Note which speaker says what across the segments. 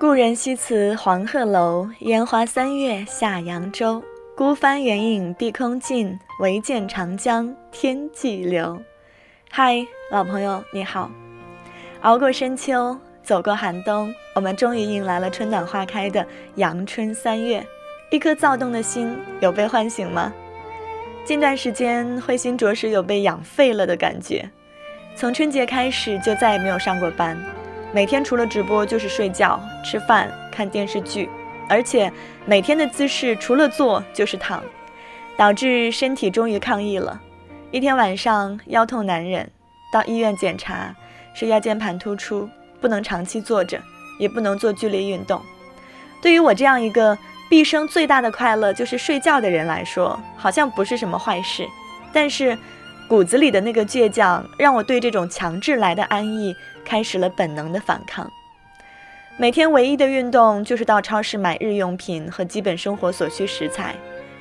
Speaker 1: 故人西辞黄鹤楼，烟花三月下扬州。孤帆远影碧空尽，唯见长江天际流。嗨，老朋友，你好！熬过深秋，走过寒冬，我们终于迎来了春暖花开的阳春三月。一颗躁动的心有被唤醒吗？近段时间，慧心着实有被养废了的感觉。从春节开始就再也没有上过班，每天除了直播就是睡觉、吃饭、看电视剧。而且每天的姿势除了坐就是躺，导致身体终于抗议了。一天晚上腰痛难忍，到医院检查是腰间盘突出，不能长期坐着，也不能做剧烈运动。对于我这样一个毕生最大的快乐就是睡觉的人来说，好像不是什么坏事。但是骨子里的那个倔强，让我对这种强制来的安逸开始了本能的反抗。每天唯一的运动就是到超市买日用品和基本生活所需食材，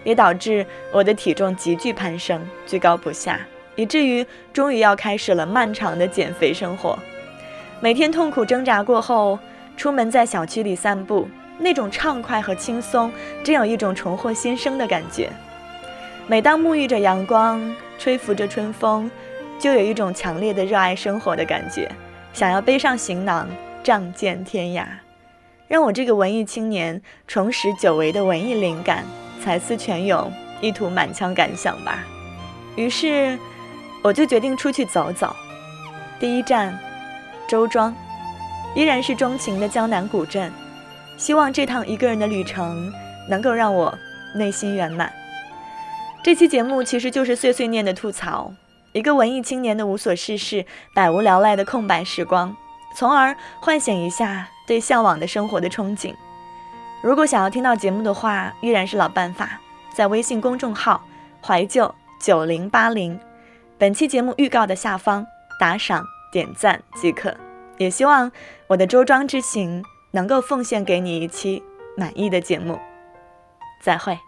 Speaker 1: 也导致我的体重急剧攀升，居高不下，以至于终于要开始了漫长的减肥生活。每天痛苦挣扎过后，出门在小区里散步，那种畅快和轻松，真有一种重获新生的感觉。每当沐浴着阳光，吹拂着春风，就有一种强烈的热爱生活的感觉，想要背上行囊。仗剑天涯，让我这个文艺青年重拾久违的文艺灵感，才思泉涌，一吐满腔感想吧。于是，我就决定出去走走。第一站，周庄，依然是钟情的江南古镇。希望这趟一个人的旅程能够让我内心圆满。这期节目其实就是碎碎念的吐槽，一个文艺青年的无所事事、百无聊赖的空白时光。从而唤醒一下对向往的生活的憧憬。如果想要听到节目的话，依然是老办法，在微信公众号“怀旧九零八零”本期节目预告的下方打赏点赞即可。也希望我的周庄之行能够奉献给你一期满意的节目。再会。